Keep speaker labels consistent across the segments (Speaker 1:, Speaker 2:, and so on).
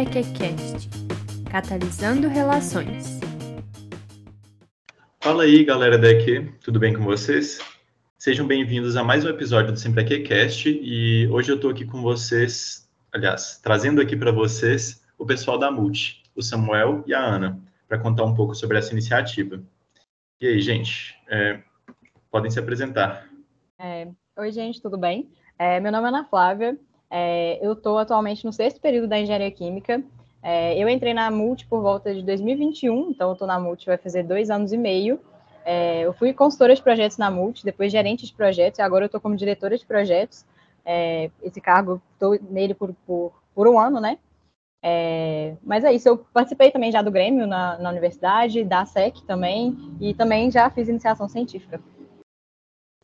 Speaker 1: SempreQCast Catalisando Relações.
Speaker 2: Fala aí, galera daqui, tudo bem com vocês? Sejam bem-vindos a mais um episódio do SempreQCast e hoje eu estou aqui com vocês, aliás, trazendo aqui para vocês o pessoal da Multi, o Samuel e a Ana, para contar um pouco sobre essa iniciativa. E aí, gente, é, podem se apresentar.
Speaker 3: É, oi, gente, tudo bem? É, meu nome é Ana Flávia, é, eu estou atualmente no sexto período da engenharia química. É, eu entrei na Multi por volta de 2021, então eu estou na Multi vai fazer dois anos e meio. É, eu fui consultora de projetos na Multi, depois gerente de projetos, e agora eu estou como diretora de projetos. É, esse cargo, estou nele por, por, por, um ano, né? É, mas é isso, eu participei também já do Grêmio na, na universidade, da SEC também, e também já fiz iniciação científica.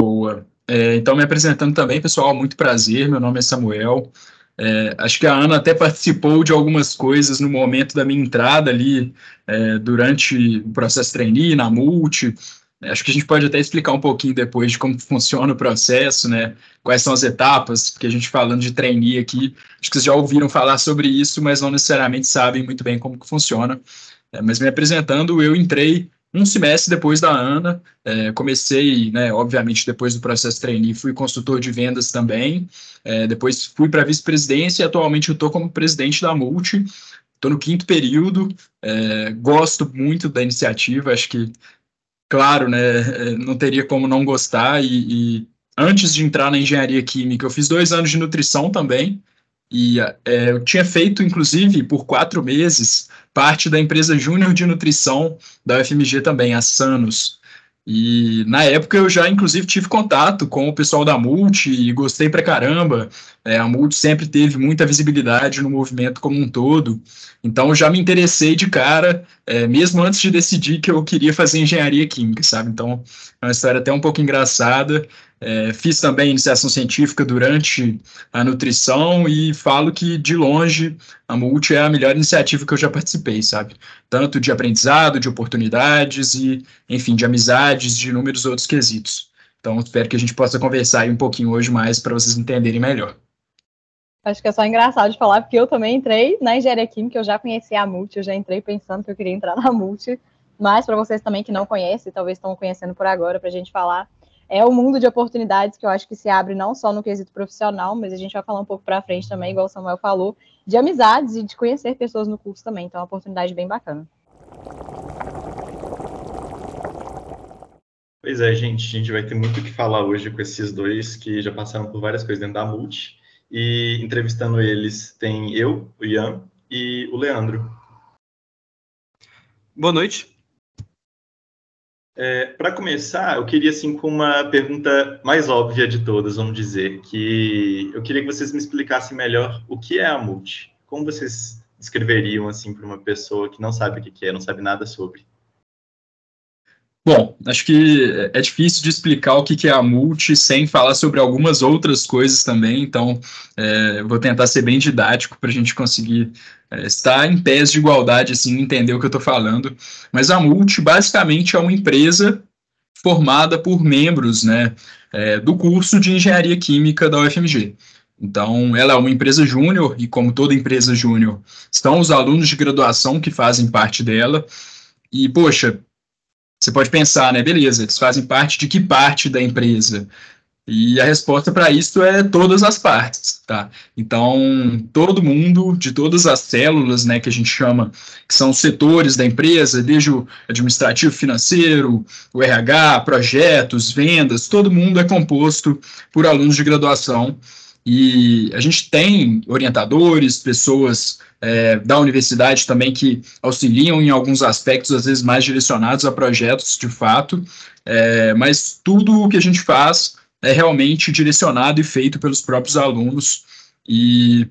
Speaker 4: Boa. É, então, me apresentando também, pessoal, muito prazer, meu nome é Samuel. É, acho que a Ana até participou de algumas coisas no momento da minha entrada ali, é, durante o processo trainee, na Multi. É, acho que a gente pode até explicar um pouquinho depois de como funciona o processo, né? Quais são as etapas, porque a gente falando de trainee aqui, acho que vocês já ouviram falar sobre isso, mas não necessariamente sabem muito bem como que funciona. É, mas me apresentando, eu entrei um semestre depois da Ana, é, comecei, né, obviamente, depois do processo trainee, fui consultor de vendas também, é, depois fui para vice-presidência e atualmente eu estou como presidente da Multi, estou no quinto período, é, gosto muito da iniciativa, acho que, claro, né, é, não teria como não gostar. E, e antes de entrar na engenharia química, eu fiz dois anos de nutrição também, e é, eu tinha feito, inclusive, por quatro meses, parte da empresa Júnior de Nutrição da UFMG também, a Sanos. E na época eu já, inclusive, tive contato com o pessoal da Multi e gostei pra caramba. É, a Multi sempre teve muita visibilidade no movimento como um todo. Então eu já me interessei de cara, é, mesmo antes de decidir que eu queria fazer engenharia química, sabe? Então é uma história até um pouco engraçada. É, fiz também iniciação científica durante a nutrição e falo que, de longe, a Multi é a melhor iniciativa que eu já participei, sabe? Tanto de aprendizado, de oportunidades e, enfim, de amizades, de inúmeros outros quesitos. Então, espero que a gente possa conversar aí um pouquinho hoje mais para vocês entenderem melhor.
Speaker 3: Acho que é só engraçado de falar, porque eu também entrei na engenharia química, eu já conhecia a Multi, eu já entrei pensando que eu queria entrar na Multi, mas para vocês também que não conhecem, talvez estão conhecendo por agora, para a gente falar, é o mundo de oportunidades que eu acho que se abre não só no quesito profissional, mas a gente vai falar um pouco para frente também, igual o Samuel falou, de amizades e de conhecer pessoas no curso também. Então é uma oportunidade bem bacana.
Speaker 2: Pois é, gente, a gente vai ter muito o que falar hoje com esses dois que já passaram por várias coisas dentro da Multi. E entrevistando eles tem eu, o Ian, e o Leandro.
Speaker 5: Boa noite.
Speaker 2: É, Para começar, eu queria assim com uma pergunta mais óbvia de todas, vamos dizer, que eu queria que vocês me explicassem melhor o que é a multi. Como vocês descreveriam assim para uma pessoa que não sabe o que é, não sabe nada sobre?
Speaker 4: Bom, acho que é difícil de explicar o que é a multi sem falar sobre algumas outras coisas também, então é, vou tentar ser bem didático para a gente conseguir é, estar em pés de igualdade, assim, entender o que eu estou falando. Mas a multi basicamente é uma empresa formada por membros né, é, do curso de Engenharia Química da UFMG. Então, ela é uma empresa júnior, e como toda empresa júnior, estão os alunos de graduação que fazem parte dela. E, poxa, você pode pensar, né? Beleza, eles fazem parte de que parte da empresa? E a resposta para isso é todas as partes, tá? Então, todo mundo, de todas as células, né, que a gente chama, que são setores da empresa, desde o administrativo financeiro, o RH, projetos, vendas, todo mundo é composto por alunos de graduação. E a gente tem orientadores, pessoas é, da universidade também que auxiliam em alguns aspectos, às vezes mais direcionados a projetos de fato, é, mas tudo o que a gente faz é realmente direcionado e feito pelos próprios alunos, e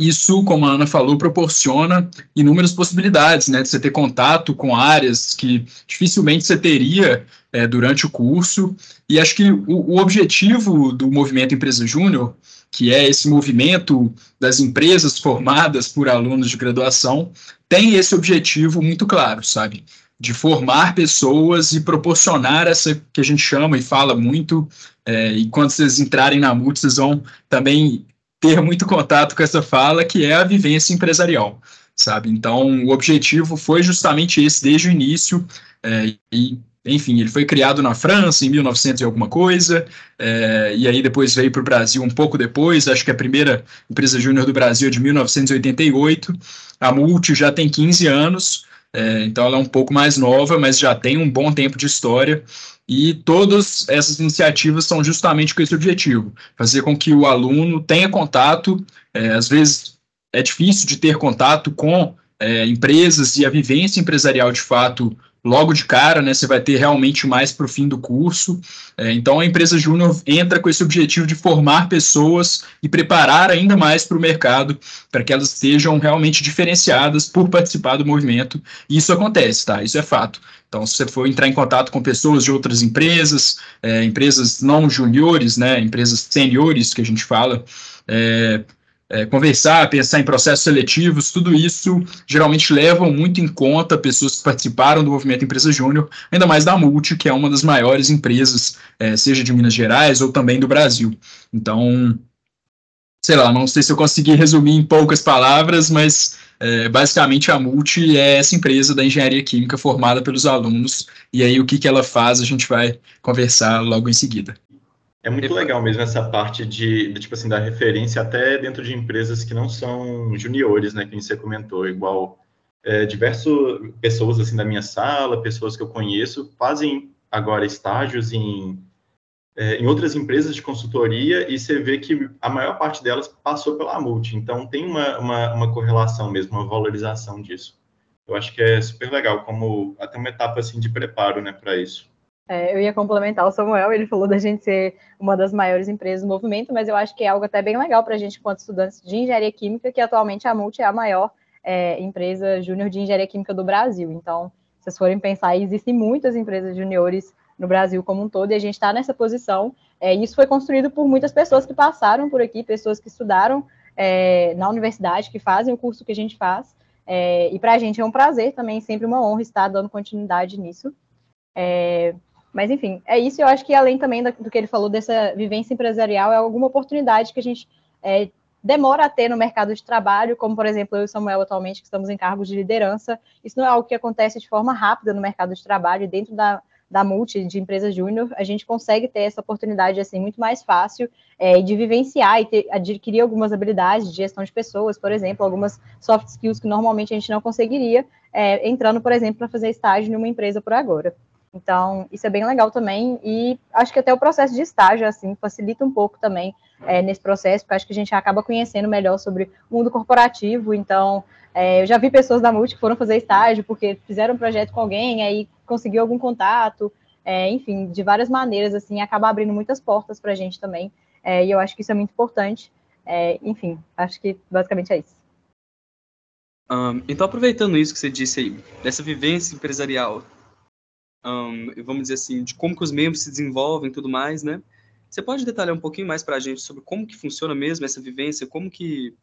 Speaker 4: isso, como a Ana falou, proporciona inúmeras possibilidades, né, de você ter contato com áreas que dificilmente você teria é, durante o curso, e acho que o, o objetivo do movimento Empresa Júnior que é esse movimento das empresas formadas por alunos de graduação, tem esse objetivo muito claro, sabe? De formar pessoas e proporcionar essa que a gente chama e fala muito, é, e quando vocês entrarem na MUT, vocês vão também ter muito contato com essa fala, que é a vivência empresarial, sabe? Então, o objetivo foi justamente esse desde o início, é, e enfim, ele foi criado na França em 1900 e alguma coisa, é, e aí depois veio para o Brasil um pouco depois, acho que a primeira empresa júnior do Brasil é de 1988, a Multi já tem 15 anos, é, então ela é um pouco mais nova, mas já tem um bom tempo de história, e todas essas iniciativas são justamente com esse objetivo, fazer com que o aluno tenha contato, é, às vezes é difícil de ter contato com é, empresas e a vivência empresarial de fato logo de cara, né? Você vai ter realmente mais para o fim do curso. É, então a empresa júnior entra com esse objetivo de formar pessoas e preparar ainda mais para o mercado, para que elas sejam realmente diferenciadas por participar do movimento. E isso acontece, tá? Isso é fato. Então, se você for entrar em contato com pessoas de outras empresas, é, empresas não juniores, né, empresas seniores que a gente fala, é, é, conversar, pensar em processos seletivos, tudo isso geralmente levam muito em conta pessoas que participaram do movimento Empresa Júnior, ainda mais da Multi, que é uma das maiores empresas, é, seja de Minas Gerais ou também do Brasil. Então, sei lá, não sei se eu consegui resumir em poucas palavras, mas é, basicamente a Multi é essa empresa da engenharia química formada pelos alunos, e aí o que, que ela faz a gente vai conversar logo em seguida.
Speaker 2: É muito legal mesmo essa parte de, de, tipo assim, da referência até dentro de empresas que não são juniores, né, que você comentou, igual é, diversas pessoas, assim, da minha sala, pessoas que eu conheço, fazem agora estágios em, é, em outras empresas de consultoria e você vê que a maior parte delas passou pela multi, então tem uma, uma, uma correlação mesmo, uma valorização disso. Eu acho que é super legal, como até uma etapa, assim, de preparo, né, para isso.
Speaker 3: É, eu ia complementar o Samuel, ele falou da gente ser uma das maiores empresas do movimento, mas eu acho que é algo até bem legal para a gente, enquanto estudantes de engenharia química, que atualmente a Multi é a maior é, empresa júnior de engenharia química do Brasil. Então, se vocês forem pensar, existem muitas empresas juniores no Brasil como um todo, e a gente está nessa posição. É, isso foi construído por muitas pessoas que passaram por aqui, pessoas que estudaram é, na universidade, que fazem o curso que a gente faz. É, e para a gente é um prazer também, sempre uma honra estar dando continuidade nisso. É, mas, enfim, é isso. Eu acho que, além também do que ele falou dessa vivência empresarial, é alguma oportunidade que a gente é, demora a ter no mercado de trabalho, como, por exemplo, eu e Samuel, atualmente, que estamos em cargos de liderança. Isso não é algo que acontece de forma rápida no mercado de trabalho, dentro da, da multi de empresa júnior, a gente consegue ter essa oportunidade assim muito mais fácil é, de vivenciar e ter, adquirir algumas habilidades de gestão de pessoas, por exemplo, algumas soft skills que normalmente a gente não conseguiria é, entrando, por exemplo, para fazer estágio em uma empresa por agora. Então, isso é bem legal também, e acho que até o processo de estágio, assim, facilita um pouco também é, nesse processo, porque acho que a gente acaba conhecendo melhor sobre o mundo corporativo, então, é, eu já vi pessoas da Multi que foram fazer estágio porque fizeram um projeto com alguém, aí conseguiu algum contato, é, enfim, de várias maneiras, assim, acaba abrindo muitas portas para a gente também, é, e eu acho que isso é muito importante, é, enfim, acho que basicamente é isso.
Speaker 5: Um, então, aproveitando isso que você disse aí, dessa vivência empresarial, um, vamos dizer assim, de como que os membros se desenvolvem e tudo mais, né? Você pode detalhar um pouquinho mais para a gente sobre como que funciona mesmo essa vivência, como que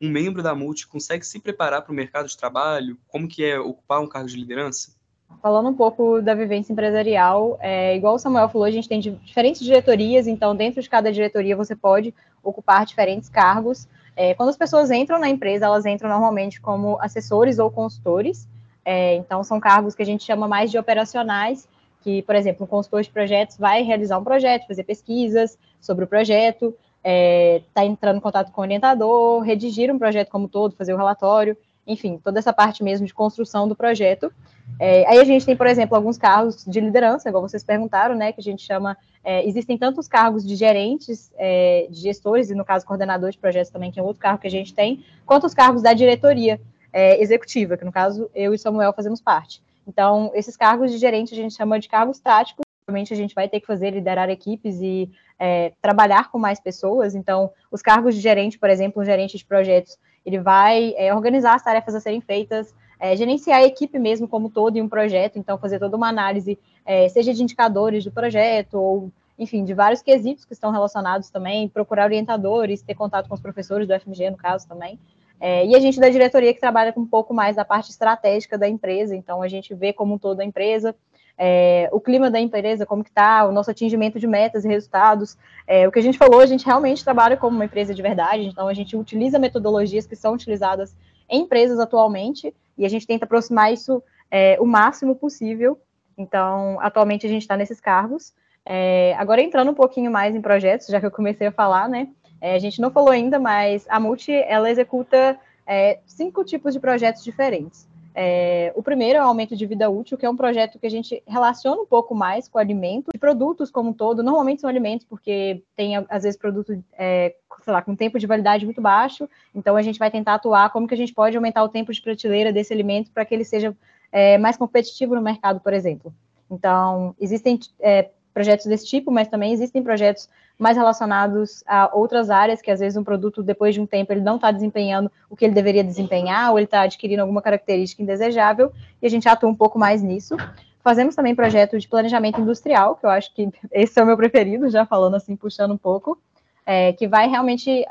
Speaker 5: um membro da Multi consegue se preparar para o mercado de trabalho, como que é ocupar um cargo de liderança?
Speaker 3: Falando um pouco da vivência empresarial, é, igual o Samuel falou, a gente tem diferentes diretorias, então dentro de cada diretoria você pode ocupar diferentes cargos. É, quando as pessoas entram na empresa, elas entram normalmente como assessores ou consultores, é, então, são cargos que a gente chama mais de operacionais, que, por exemplo, um consultor de projetos vai realizar um projeto, fazer pesquisas sobre o projeto, está é, tá entrando em contato com o orientador, redigir um projeto como todo, fazer o um relatório, enfim, toda essa parte mesmo de construção do projeto. É, aí a gente tem, por exemplo, alguns cargos de liderança, igual vocês perguntaram, né, que a gente chama, é, existem tantos cargos de gerentes, é, de gestores, e no caso coordenador de projetos também, que é outro cargo que a gente tem, quanto os cargos da diretoria, é, executiva, que no caso eu e Samuel fazemos parte. Então, esses cargos de gerente a gente chama de cargos táticos. Realmente a gente vai ter que fazer, liderar equipes e é, trabalhar com mais pessoas. Então, os cargos de gerente, por exemplo, um gerente de projetos, ele vai é, organizar as tarefas a serem feitas, é, gerenciar a equipe mesmo como todo em um projeto, então fazer toda uma análise, é, seja de indicadores do projeto, ou, enfim, de vários quesitos que estão relacionados também, procurar orientadores, ter contato com os professores do FMG, no caso, também. É, e a gente da diretoria que trabalha com um pouco mais da parte estratégica da empresa, então a gente vê como um todo a empresa, é, o clima da empresa, como que está, o nosso atingimento de metas e resultados. É, o que a gente falou, a gente realmente trabalha como uma empresa de verdade, então a gente utiliza metodologias que são utilizadas em empresas atualmente, e a gente tenta aproximar isso é, o máximo possível. Então, atualmente a gente está nesses cargos. É, agora entrando um pouquinho mais em projetos, já que eu comecei a falar, né? É, a gente não falou ainda, mas a Multi ela executa é, cinco tipos de projetos diferentes. É, o primeiro é o aumento de vida útil, que é um projeto que a gente relaciona um pouco mais com alimentos e produtos como um todo. Normalmente são alimentos, porque tem, às vezes, produto, é, sei lá, com tempo de validade muito baixo. Então, a gente vai tentar atuar como que a gente pode aumentar o tempo de prateleira desse alimento para que ele seja é, mais competitivo no mercado, por exemplo. Então, existem é, projetos desse tipo, mas também existem projetos mais relacionados a outras áreas, que às vezes um produto, depois de um tempo, ele não está desempenhando o que ele deveria desempenhar, ou ele está adquirindo alguma característica indesejável, e a gente atua um pouco mais nisso. Fazemos também projeto de planejamento industrial, que eu acho que esse é o meu preferido, já falando assim, puxando um pouco, é, que vai realmente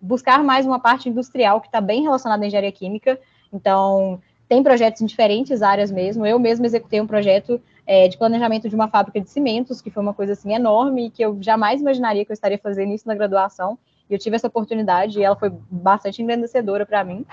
Speaker 3: buscar mais uma parte industrial que está bem relacionada à engenharia química. Então, tem projetos em diferentes áreas mesmo. Eu mesmo executei um projeto é, de planejamento de uma fábrica de cimentos, que foi uma coisa assim enorme, que eu jamais imaginaria que eu estaria fazendo isso na graduação. E eu tive essa oportunidade e ela foi bastante engrandecedora para mim.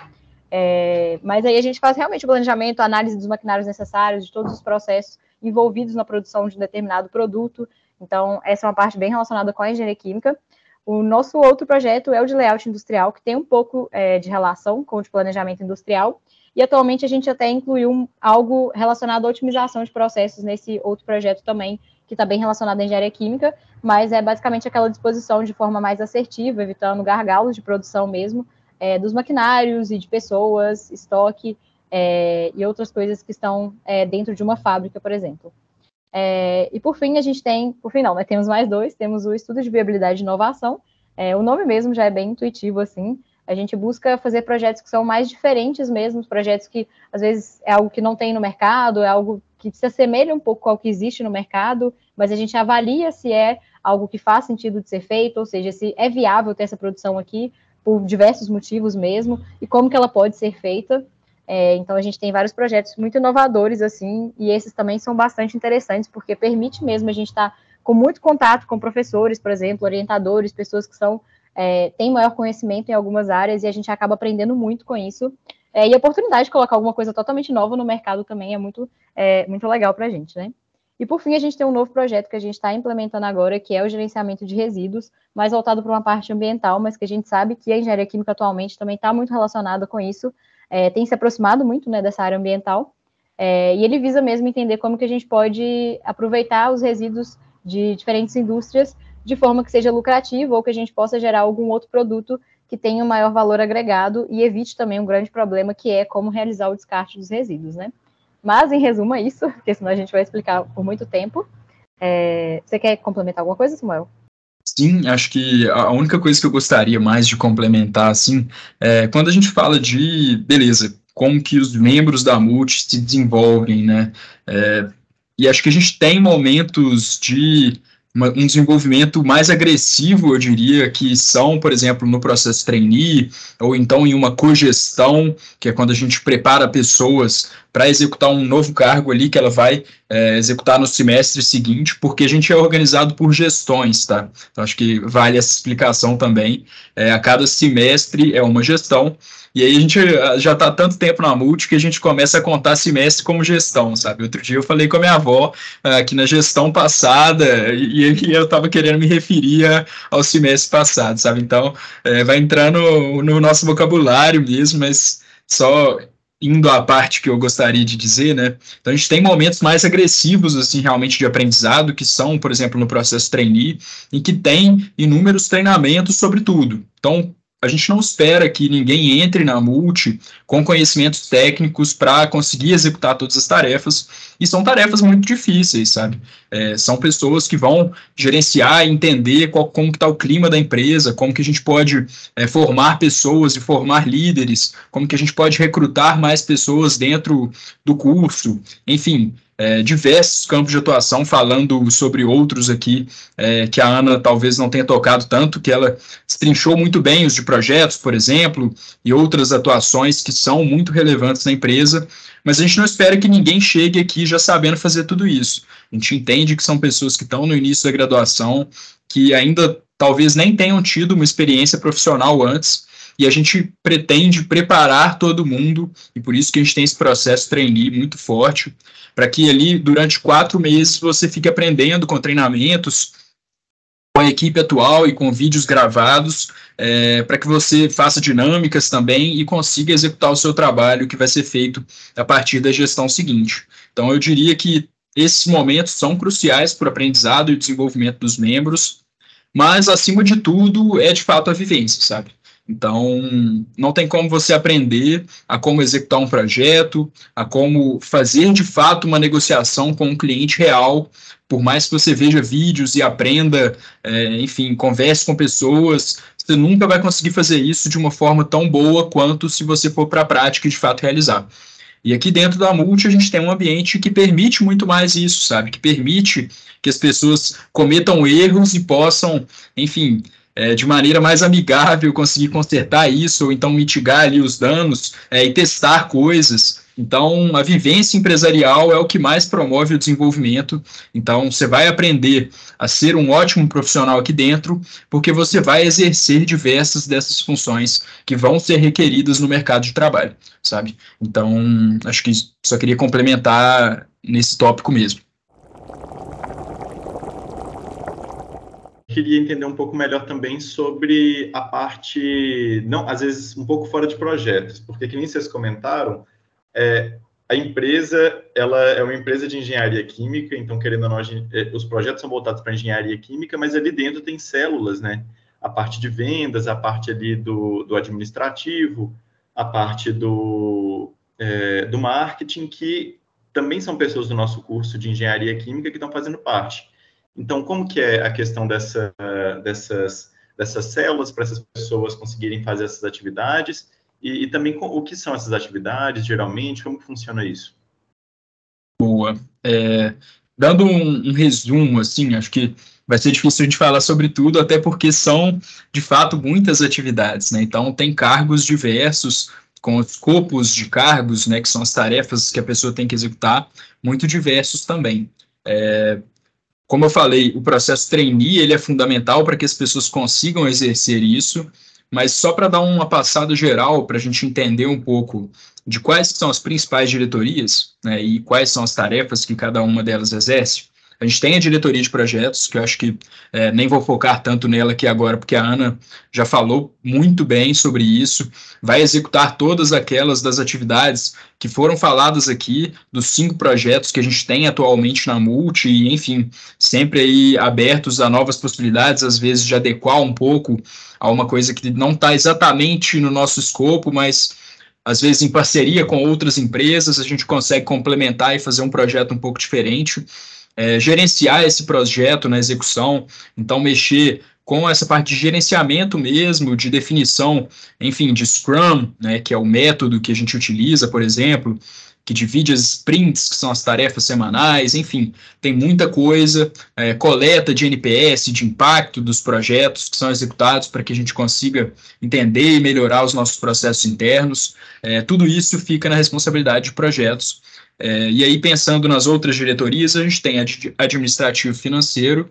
Speaker 3: É, mas aí a gente faz realmente o planejamento, a análise dos maquinários necessários, de todos os processos envolvidos na produção de um determinado produto. Então, essa é uma parte bem relacionada com a engenharia química. O nosso outro projeto é o de layout industrial, que tem um pouco é, de relação com o de planejamento industrial, e atualmente a gente até incluiu algo relacionado à otimização de processos nesse outro projeto também, que está bem relacionado à engenharia química, mas é basicamente aquela disposição de forma mais assertiva, evitando gargalos de produção mesmo, é, dos maquinários e de pessoas, estoque é, e outras coisas que estão é, dentro de uma fábrica, por exemplo. É, e por fim, a gente tem, por fim não, né, temos mais dois, temos o estudo de viabilidade e inovação, é, o nome mesmo já é bem intuitivo, assim, a gente busca fazer projetos que são mais diferentes mesmo, projetos que às vezes é algo que não tem no mercado, é algo que se assemelha um pouco ao que existe no mercado, mas a gente avalia se é algo que faz sentido de ser feito, ou seja, se é viável ter essa produção aqui por diversos motivos mesmo, e como que ela pode ser feita. É, então a gente tem vários projetos muito inovadores assim, e esses também são bastante interessantes, porque permite mesmo a gente estar tá com muito contato com professores, por exemplo, orientadores, pessoas que são é, tem maior conhecimento em algumas áreas e a gente acaba aprendendo muito com isso. É, e a oportunidade de colocar alguma coisa totalmente nova no mercado também é muito, é, muito legal para a gente, né? E por fim, a gente tem um novo projeto que a gente está implementando agora, que é o gerenciamento de resíduos, mais voltado para uma parte ambiental, mas que a gente sabe que a engenharia química atualmente também está muito relacionada com isso, é, tem se aproximado muito né, dessa área ambiental, é, e ele visa mesmo entender como que a gente pode aproveitar os resíduos de diferentes indústrias de forma que seja lucrativa ou que a gente possa gerar algum outro produto que tenha um maior valor agregado e evite também um grande problema que é como realizar o descarte dos resíduos, né? Mas, em resumo, é isso, porque senão a gente vai explicar por muito tempo. É... Você quer complementar alguma coisa, Samuel?
Speaker 4: Sim, acho que a única coisa que eu gostaria mais de complementar, assim, é quando a gente fala de, beleza, como que os membros da Multi se desenvolvem, né? É, e acho que a gente tem momentos de uma, um desenvolvimento mais agressivo, eu diria, que são, por exemplo, no processo trainee, ou então em uma cogestão, que é quando a gente prepara pessoas para executar um novo cargo ali que ela vai é, executar no semestre seguinte, porque a gente é organizado por gestões, tá? Então, acho que vale essa explicação também. É, a cada semestre é uma gestão, e aí a gente eh, já está tanto tempo na multi que a gente começa a contar semestre como gestão, sabe? Outro dia eu falei com a minha avó uh, que na gestão passada, e, e eu estava querendo me referir ao semestre passado, sabe? Então, é, vai entrar no, no nosso vocabulário mesmo, mas só indo à parte que eu gostaria de dizer, né? Então a gente tem momentos mais agressivos, assim, realmente de aprendizado, que são, por exemplo, no processo trainee, em que tem inúmeros treinamentos sobre tudo. Então, a gente não espera que ninguém entre na multi com conhecimentos técnicos para conseguir executar todas as tarefas, e são tarefas muito difíceis, sabe? É, são pessoas que vão gerenciar e entender qual, como está o clima da empresa, como que a gente pode é, formar pessoas e formar líderes, como que a gente pode recrutar mais pessoas dentro do curso, enfim, é, diversos campos de atuação, falando sobre outros aqui é, que a Ana talvez não tenha tocado tanto, que ela destrinchou muito bem os de projetos, por exemplo, e outras atuações que são muito relevantes na empresa, mas a gente não espera que ninguém chegue aqui já sabendo fazer tudo isso. A gente entende que são pessoas que estão no início da graduação, que ainda talvez nem tenham tido uma experiência profissional antes, e a gente pretende preparar todo mundo, e por isso que a gente tem esse processo trainee muito forte, para que ali, durante quatro meses, você fique aprendendo com treinamentos, com a equipe atual e com vídeos gravados, é, para que você faça dinâmicas também e consiga executar o seu trabalho que vai ser feito a partir da gestão seguinte. Então, eu diria que esses momentos são cruciais para o aprendizado e desenvolvimento dos membros, mas, acima de tudo, é de fato a vivência, sabe? Então, não tem como você aprender a como executar um projeto, a como fazer de fato uma negociação com um cliente real, por mais que você veja vídeos e aprenda, é, enfim, converse com pessoas, você nunca vai conseguir fazer isso de uma forma tão boa quanto se você for para a prática e de fato realizar. E aqui dentro da Multi a gente tem um ambiente que permite muito mais isso, sabe? Que permite que as pessoas cometam erros e possam, enfim, é, de maneira mais amigável conseguir consertar isso, ou então mitigar ali os danos é, e testar coisas. Então, a vivência empresarial é o que mais promove o desenvolvimento. Então, você vai aprender a ser um ótimo profissional aqui dentro, porque você vai exercer diversas dessas funções que vão ser requeridas no mercado de trabalho, sabe? Então, acho que só queria complementar nesse tópico mesmo.
Speaker 2: Queria entender um pouco melhor também sobre a parte, não, às vezes um pouco fora de projetos, porque que nem vocês comentaram, é, a empresa, ela é uma empresa de engenharia química, então querendo ou não, é, os projetos são voltados para engenharia química, mas ali dentro tem células, né? A parte de vendas, a parte ali do, do administrativo, a parte do, é, do marketing, que também são pessoas do nosso curso de engenharia química que estão fazendo parte. Então, como que é a questão dessa, dessas, dessas células para essas pessoas conseguirem fazer essas atividades? E, e também o que são essas atividades, geralmente, como funciona isso?
Speaker 4: Boa. É, dando um, um, resumo, assim, acho que vai ser difícil a gente falar sobre tudo, até porque são, de fato, muitas atividades, né? Então, tem cargos diversos, com escopos de cargos, né, que são as tarefas que a pessoa tem que executar, muito diversos também. É, como eu falei, o processo trainee ele é fundamental para que as pessoas consigam exercer isso, mas só para dar uma passada geral, para a gente entender um pouco de quais são as principais diretorias né, e quais são as tarefas que cada uma delas exerce, a gente tem a diretoria de projetos, que eu acho que é, nem vou focar tanto nela aqui agora, porque a Ana já falou muito bem sobre isso. Vai executar todas aquelas das atividades que foram faladas aqui, dos cinco projetos que a gente tem atualmente na Multi, e, enfim, sempre aí abertos a novas possibilidades, às vezes de adequar um pouco a uma coisa que não está exatamente no nosso escopo, mas às vezes em parceria com outras empresas, a gente consegue complementar e fazer um projeto um pouco diferente é, gerenciar esse projeto na execução, então mexer com essa parte de gerenciamento mesmo, de definição, enfim, de Scrum, né, que é o método que a gente utiliza, por exemplo, que divide as sprints, que são as tarefas semanais, enfim, tem muita coisa, é, coleta de NPS, de impacto dos projetos que são executados para que a gente consiga entender e melhorar os nossos processos internos, é, tudo isso fica na responsabilidade de projetos, é, e aí, pensando nas outras diretorias, a gente tem a de administrativo financeiro,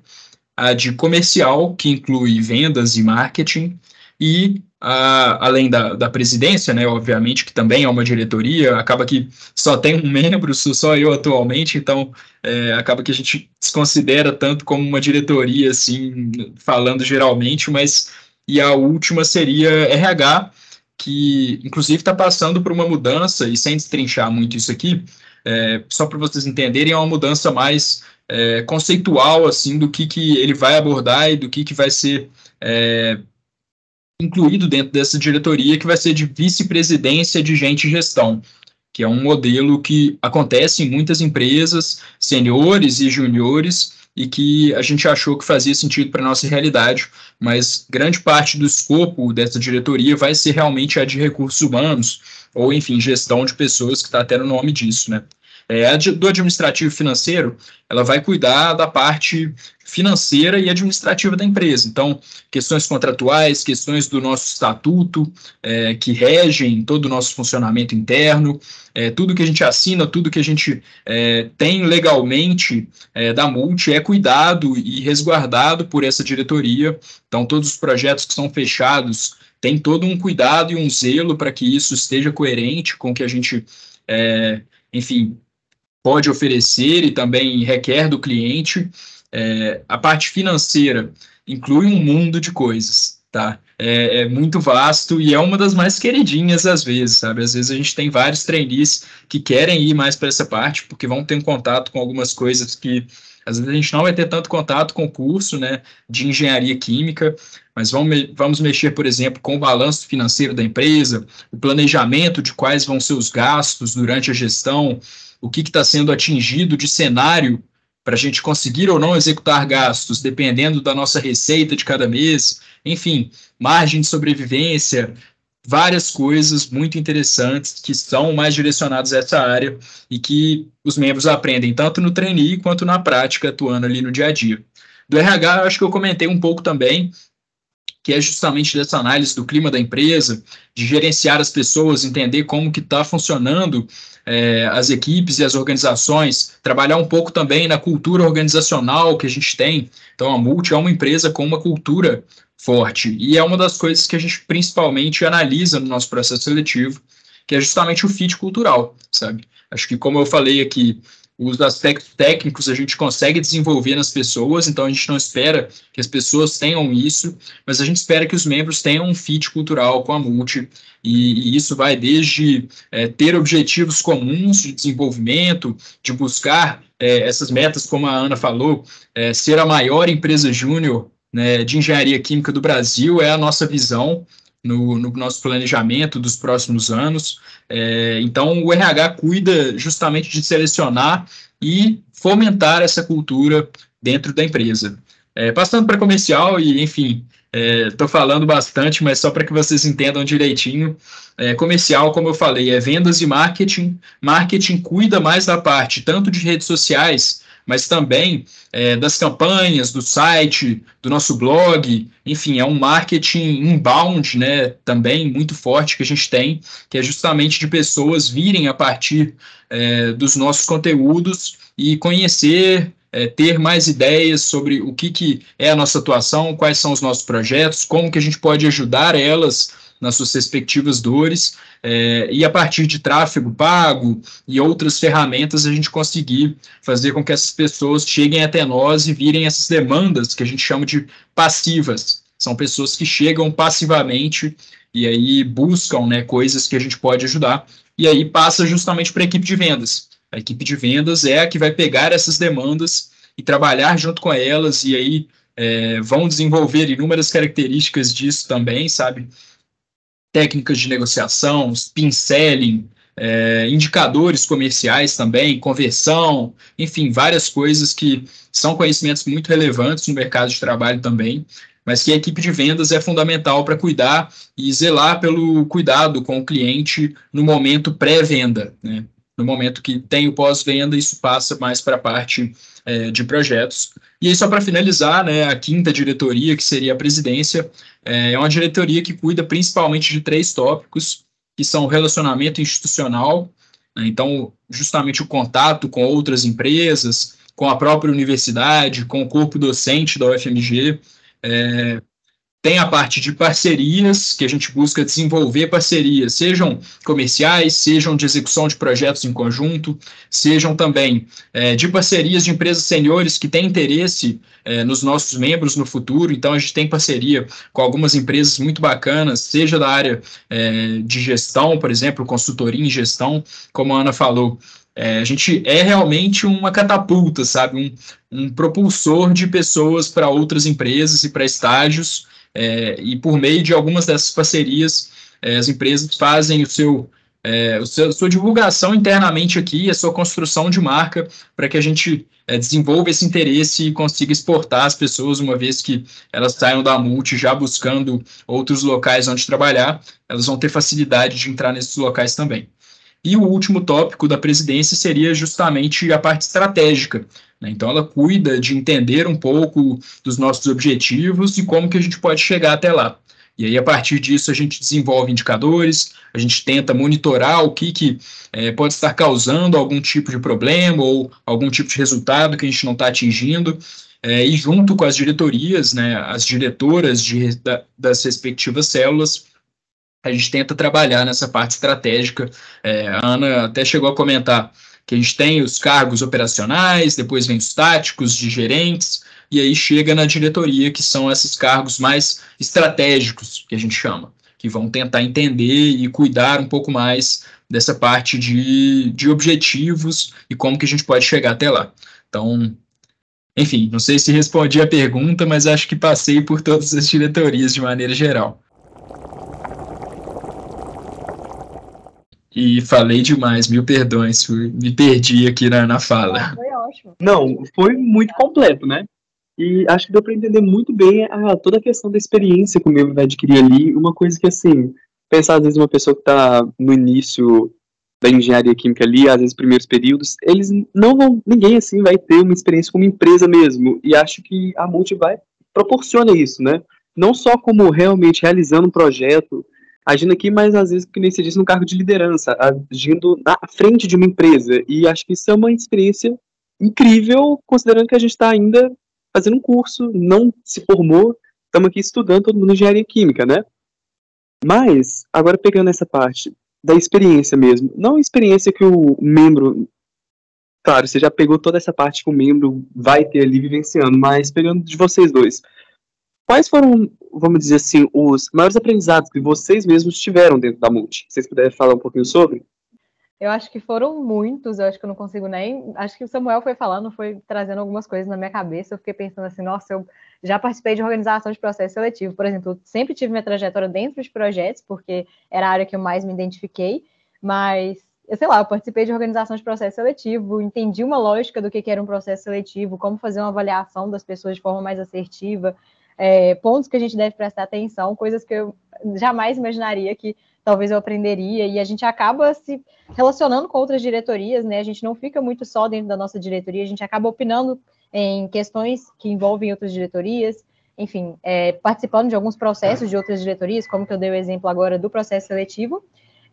Speaker 4: a de comercial, que inclui vendas e marketing, e a, além da, da presidência, né, obviamente, que também é uma diretoria, acaba que só tem um membro, sou só eu atualmente, então é, acaba que a gente desconsidera tanto como uma diretoria, assim, falando geralmente, mas e a última seria RH, que inclusive está passando por uma mudança, e sem destrinchar muito isso aqui, é, só para vocês entenderem, é uma mudança mais é, conceitual assim do que, que ele vai abordar e do que, que vai ser é, incluído dentro dessa diretoria, que vai ser de vice-presidência de gente e gestão, que é um modelo que acontece em muitas empresas, seniores e juniores, e que a gente achou que fazia sentido para a nossa realidade, mas grande parte do escopo dessa diretoria vai ser realmente a de recursos humanos, ou enfim, gestão de pessoas, que está até no nome disso, né? É, do administrativo financeiro, ela vai cuidar da parte financeira e administrativa da empresa. Então, questões contratuais, questões do nosso estatuto, é, que regem todo o nosso funcionamento interno, é, tudo que a gente assina, tudo que a gente é, tem legalmente é, da multi é cuidado e resguardado por essa diretoria. Então, todos os projetos que são fechados têm todo um cuidado e um zelo para que isso esteja coerente com o que a gente, é, enfim, pode oferecer e também requer do cliente. É, a parte financeira inclui um mundo de coisas, tá? É, é, muito vasto e é uma das mais queridinhas às vezes, sabe? Às vezes a gente tem vários trainees que querem ir mais para essa parte porque vão ter um contato com algumas coisas que às vezes a gente não vai ter tanto contato com o curso, né, de engenharia química, mas vamos, vamos mexer, por exemplo, com o balanço financeiro da empresa, o planejamento de quais vão ser os gastos durante a gestão, o que está sendo atingido de cenário para a gente conseguir ou não executar gastos, dependendo da nossa receita de cada mês, enfim, margem de sobrevivência, várias coisas muito interessantes que são mais direcionadas a essa área e que os membros aprendem tanto no trainee quanto na prática, atuando ali no dia a dia. Do RH, eu acho que eu comentei um pouco também, que é justamente dessa análise do clima da empresa, de gerenciar as pessoas, entender como que está funcionando é, as equipes e as organizações, trabalhar um pouco também na cultura organizacional que a gente tem. Então, a Multi é uma empresa com uma cultura forte e é uma das coisas que a gente principalmente analisa no nosso processo seletivo, que é justamente o fit cultural, sabe? Acho que, como eu falei aqui, os aspectos técnicos a gente consegue desenvolver nas pessoas, então a gente não espera que as pessoas tenham isso, mas a gente espera que os membros tenham um fit cultural com a Multi, e, e isso vai desde é, ter objetivos comuns de desenvolvimento, de buscar é, essas metas, como a Ana falou, é, ser a maior empresa júnior né, de engenharia química do Brasil, é a nossa visão, no, no, nosso planejamento dos próximos anos. É, então, o RH cuida justamente de selecionar e fomentar essa cultura dentro da empresa. É, passando para comercial, e enfim, estou é, falando bastante, mas só para que vocês entendam direitinho. É, comercial, como eu falei, é vendas e marketing. Marketing cuida mais da parte tanto de redes sociais mas também é, das campanhas, do site, do nosso blog, enfim, é um marketing inbound, né, também muito forte que a gente tem, que é justamente de pessoas virem a partir é, dos nossos conteúdos e conhecer é, ter mais ideias sobre o que, que é a nossa atuação, quais são os nossos projetos, como que a gente pode ajudar elas nas suas respectivas dores, é, e a partir de tráfego pago e outras ferramentas a gente conseguir fazer com que essas pessoas cheguem até nós e virem essas demandas que a gente chama de passivas. São pessoas que chegam passivamente e aí buscam né, coisas que a gente pode ajudar, e aí passa justamente para a equipe de vendas. A equipe de vendas é a que vai pegar essas demandas e trabalhar junto com elas, e aí é, vão desenvolver inúmeras características disso também, sabe? Técnicas de negociação, pinceling, é, indicadores comerciais também, conversão, enfim, várias coisas que são conhecimentos muito relevantes no mercado de trabalho também, mas que a equipe de vendas é fundamental para cuidar e zelar pelo cuidado com o cliente no momento pré-venda. Né? No momento que tem o pós-venda, isso passa mais para a parte é, de projetos. E aí, só para finalizar, né, a quinta diretoria, que seria a presidência, é, é uma diretoria que cuida principalmente de três tópicos, que são o relacionamento institucional, né, então, justamente o contato com outras empresas, com a própria universidade, com o corpo docente da UFMG, é, tem a parte de parcerias, que a gente busca desenvolver parcerias, sejam comerciais, sejam de execução de projetos em conjunto, sejam também é, de parcerias de empresas seniores que têm interesse é, nos nossos membros no futuro. Então, a gente tem parceria com algumas empresas muito bacanas, seja da área é, de gestão, por exemplo, consultoria em gestão, como a Ana falou. É, a gente é realmente uma catapulta, sabe? Um, um propulsor de pessoas para outras empresas e para estágios é, e por meio de algumas dessas parcerias, é, as empresas fazem o seu, é, o seu, sua divulgação internamente aqui, a sua construção de marca, para que a gente é, desenvolva esse interesse e consiga exportar as pessoas, uma vez que elas saiam da multi já buscando outros locais onde trabalhar, elas vão ter facilidade de entrar nesses locais também. E o último tópico da presidência seria justamente a parte estratégica. Né? Então, ela cuida de entender um pouco dos nossos objetivos e como que a gente pode chegar até lá. E aí, a partir disso, a gente desenvolve indicadores, a gente tenta monitorar o que, que é, pode estar causando algum tipo de problema ou algum tipo de resultado que a gente não está atingindo. É, e junto com as diretorias, né, as diretoras de, da, das respectivas células, a gente tenta trabalhar nessa parte estratégica. É, a Ana até chegou a comentar que a gente tem os cargos operacionais, depois vem os táticos de gerentes, e aí chega na diretoria, que são esses cargos mais estratégicos, que a gente chama, que vão tentar entender e cuidar um pouco mais dessa parte de, de objetivos e como que a gente pode chegar até lá. Então, enfim, não sei se respondi a pergunta, mas acho que passei por todas as diretorias de maneira geral. E falei demais, mil perdões, me perdi aqui na, na fala.
Speaker 3: Foi ótimo.
Speaker 6: Não, foi muito completo, né? E acho que deu para entender muito bem a, toda a questão da experiência que o membro vai adquirir ali. Uma coisa que, assim, pensar às vezes uma pessoa que está no início da engenharia química ali, às vezes primeiros períodos, eles não vão, ninguém assim vai ter uma experiência como empresa mesmo. E acho que a Multi vai proporciona isso, né? Não só como realmente realizando um projeto, agindo aqui, mas às vezes, que nem se disse, no cargo de liderança, agindo na frente de uma empresa. E acho que isso é uma experiência incrível, considerando que a gente está ainda fazendo um curso, não se formou, estamos aqui estudando todo mundo engenharia química, né? Mas, agora pegando essa parte da experiência mesmo, não a experiência que o membro, claro, você já pegou toda essa parte que o membro vai ter ali vivenciando, mas pegando de vocês dois, quais foram, vamos dizer assim, os maiores aprendizados que vocês mesmos tiveram dentro da Multi? Vocês puderem falar um pouquinho sobre?
Speaker 3: Eu acho que foram muitos, eu acho que eu não consigo nem. Acho que o Samuel foi falando, foi trazendo algumas coisas na minha cabeça. Eu fiquei pensando assim, nossa, eu já participei de organização de processo seletivo. Por exemplo, eu sempre tive minha trajetória dentro de projetos, porque era a área que eu mais me identifiquei, mas eu sei lá, eu participei de organização de processo seletivo, entendi uma lógica do que era um processo seletivo, como fazer uma avaliação das pessoas de forma mais assertiva, é, pontos que a gente deve prestar atenção, coisas que eu jamais imaginaria que talvez eu aprenderia, e a gente acaba se relacionando com outras diretorias, né? A gente não fica muito só dentro da nossa diretoria, a gente acaba opinando em questões que envolvem outras diretorias, enfim, é, participando de alguns processos de outras diretorias, como que eu dei o exemplo agora do processo seletivo,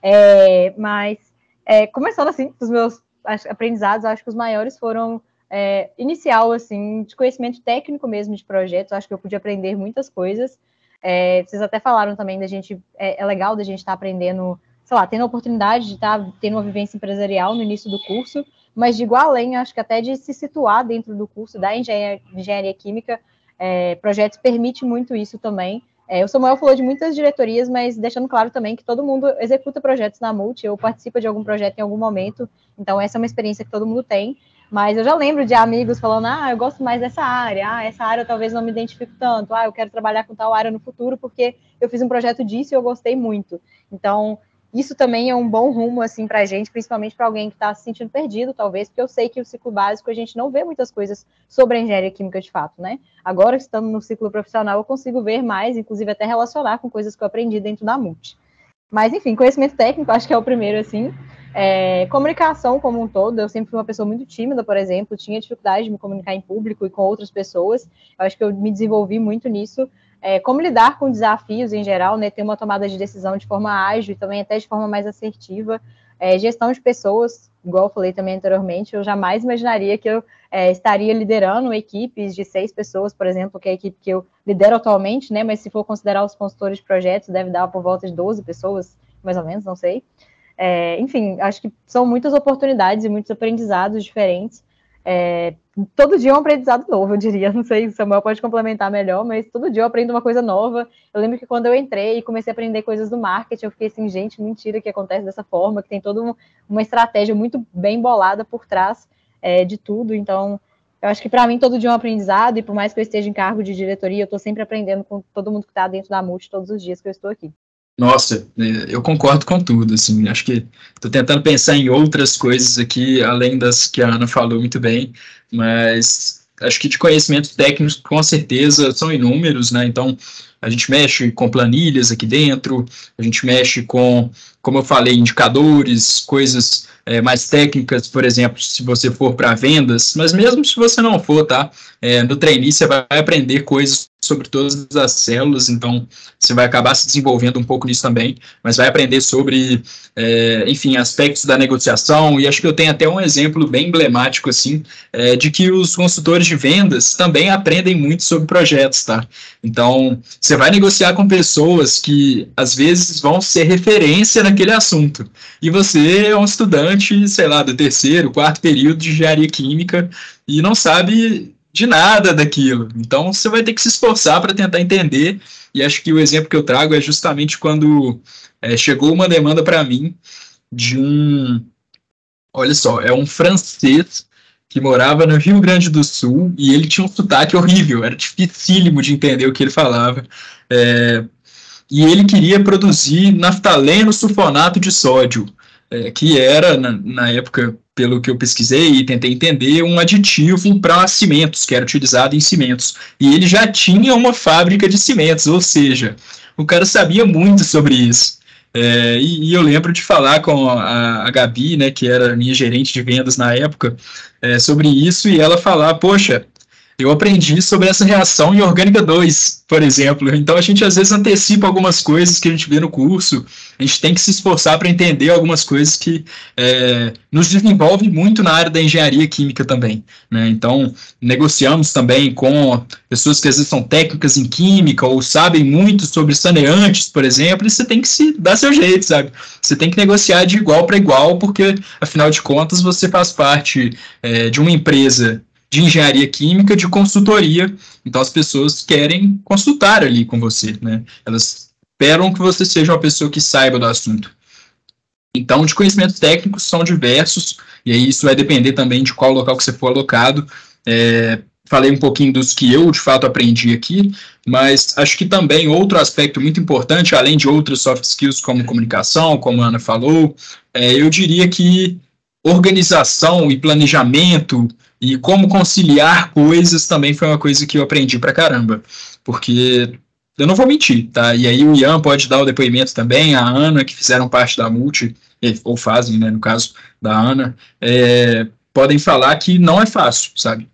Speaker 3: é, mas é, começando assim, os meus aprendizados, acho que os maiores foram é, inicial, assim, de conhecimento técnico mesmo de projetos, acho que eu pude aprender muitas coisas, é, vocês até falaram também da gente, é, é legal da gente estar tá aprendendo, sei lá, tendo a oportunidade de estar tá tendo uma vivência empresarial no início do curso, mas de igual além, acho que até de se situar dentro do curso da engenharia, engenharia química, é, projetos permite muito isso também. É, o Samuel falou de muitas diretorias, mas deixando claro também que todo mundo executa projetos na Multi ou participa de algum projeto em algum momento, então essa é uma experiência que todo mundo tem. Mas eu já lembro de amigos falando: ah, eu gosto mais dessa área, ah, essa área talvez não me identifique tanto, ah, eu quero trabalhar com tal área no futuro porque eu fiz um projeto disso e eu gostei muito. Então, isso também é um bom rumo, assim, para a gente, principalmente para alguém que está se sentindo perdido, talvez, porque eu sei que o ciclo básico a gente não vê muitas coisas sobre a engenharia química de fato, né? Agora, estando no ciclo profissional, eu consigo ver mais, inclusive até relacionar com coisas que eu aprendi dentro da multi. Mas, enfim, conhecimento técnico, acho que é o primeiro, assim. É, comunicação como um todo, eu sempre fui uma pessoa muito tímida, por exemplo, tinha dificuldade de me comunicar em público e com outras pessoas. Eu acho que eu me desenvolvi muito nisso. É, como lidar com desafios em geral, né? Ter uma tomada de decisão de forma ágil e também até de forma mais assertiva. É, gestão de pessoas, igual eu falei também anteriormente, eu jamais imaginaria que eu é, estaria liderando equipes de seis pessoas, por exemplo, que é a equipe que eu lidero atualmente, né? Mas se for considerar os consultores de projetos, deve dar por volta de 12 pessoas, mais ou menos, não sei. É, enfim, acho que são muitas oportunidades e muitos aprendizados diferentes. É, todo dia é um aprendizado novo, eu diria. Não sei, o Samuel pode complementar melhor, mas todo dia eu aprendo uma coisa nova. Eu lembro que quando eu entrei e comecei a aprender coisas do marketing, eu fiquei assim, gente, mentira que acontece dessa forma, que tem toda uma estratégia muito bem bolada por trás é, de tudo. Então, eu acho que para mim todo dia é um aprendizado, e por mais que eu esteja em cargo de diretoria, eu estou sempre aprendendo com todo mundo que está dentro da multi todos os dias que eu estou aqui.
Speaker 4: Nossa, é, eu concordo com tudo, assim, acho que estou tentando pensar em outras coisas aqui, além das que a Ana falou muito bem, mas acho que de conhecimentos técnicos, com certeza, são inúmeros, né? Então, a gente mexe com planilhas aqui dentro, a gente mexe com, como eu falei, indicadores, coisas é, mais técnicas, por exemplo, se você for para vendas, mas mesmo se você não for, tá? É, no trainee você vai aprender coisas sobre todas as células, então você vai acabar se desenvolvendo um pouco nisso também, mas vai aprender sobre, é, enfim, aspectos da negociação, e acho que eu tenho até um exemplo bem emblemático, assim, é, de que os consultores de vendas também aprendem muito sobre projetos, tá? Então, você vai negociar com pessoas que, às vezes, vão ser referência naquele assunto, e você é um estudante, sei lá, do terceiro, quarto período de engenharia química, e não sabe de nada daquilo. Então você vai ter que se esforçar para tentar entender. E acho que o exemplo que eu trago é justamente quando é, chegou uma demanda para mim de um. Olha só, é um francês que morava no Rio Grande do Sul e ele tinha um sotaque horrível, era dificílimo de entender o que ele falava. É, e ele queria produzir naftaleno sulfonato de sódio, é, que era, na, na época, pelo que eu pesquisei e tentei entender, um aditivo para cimentos, que era utilizado em cimentos. E ele já tinha uma fábrica de cimentos, ou seja, o cara sabia muito sobre isso. É, e, e, eu lembro de falar com a, a, Gabi, né, que era minha gerente de vendas na época, é, sobre isso, e ela falar, poxa, eu aprendi sobre essa reação em orgânica 2, por exemplo. Então a gente às vezes antecipa algumas coisas que a gente vê no curso. A gente tem que se esforçar para entender algumas coisas que é, nos desenvolvem muito na área da engenharia química também. Né? Então negociamos também com pessoas que às vezes são técnicas em química ou sabem muito sobre saneantes, por exemplo, e você tem que se dar seu jeito, sabe? Você tem que negociar de igual para igual, porque afinal de contas você faz parte é, de uma empresa de engenharia química, de consultoria. Então as pessoas querem consultar ali com você, né? Elas esperam que você seja uma pessoa que saiba do assunto. Então, de conhecimentos técnicos são diversos, e aí isso vai depender também de qual local que você for alocado. É, falei um pouquinho dos que eu, de fato, aprendi aqui, mas acho que também outro aspecto muito importante, além de outros soft skills como comunicação, como a Ana falou, é, eu diria que organização e planejamento e como conciliar coisas também foi uma coisa que eu aprendi pra caramba. Porque eu não vou mentir, tá? E aí o Ian pode dar o depoimento também, a Ana, que fizeram parte da multi, ou fazem, né, no caso da Ana, é, podem falar que não é fácil, sabe?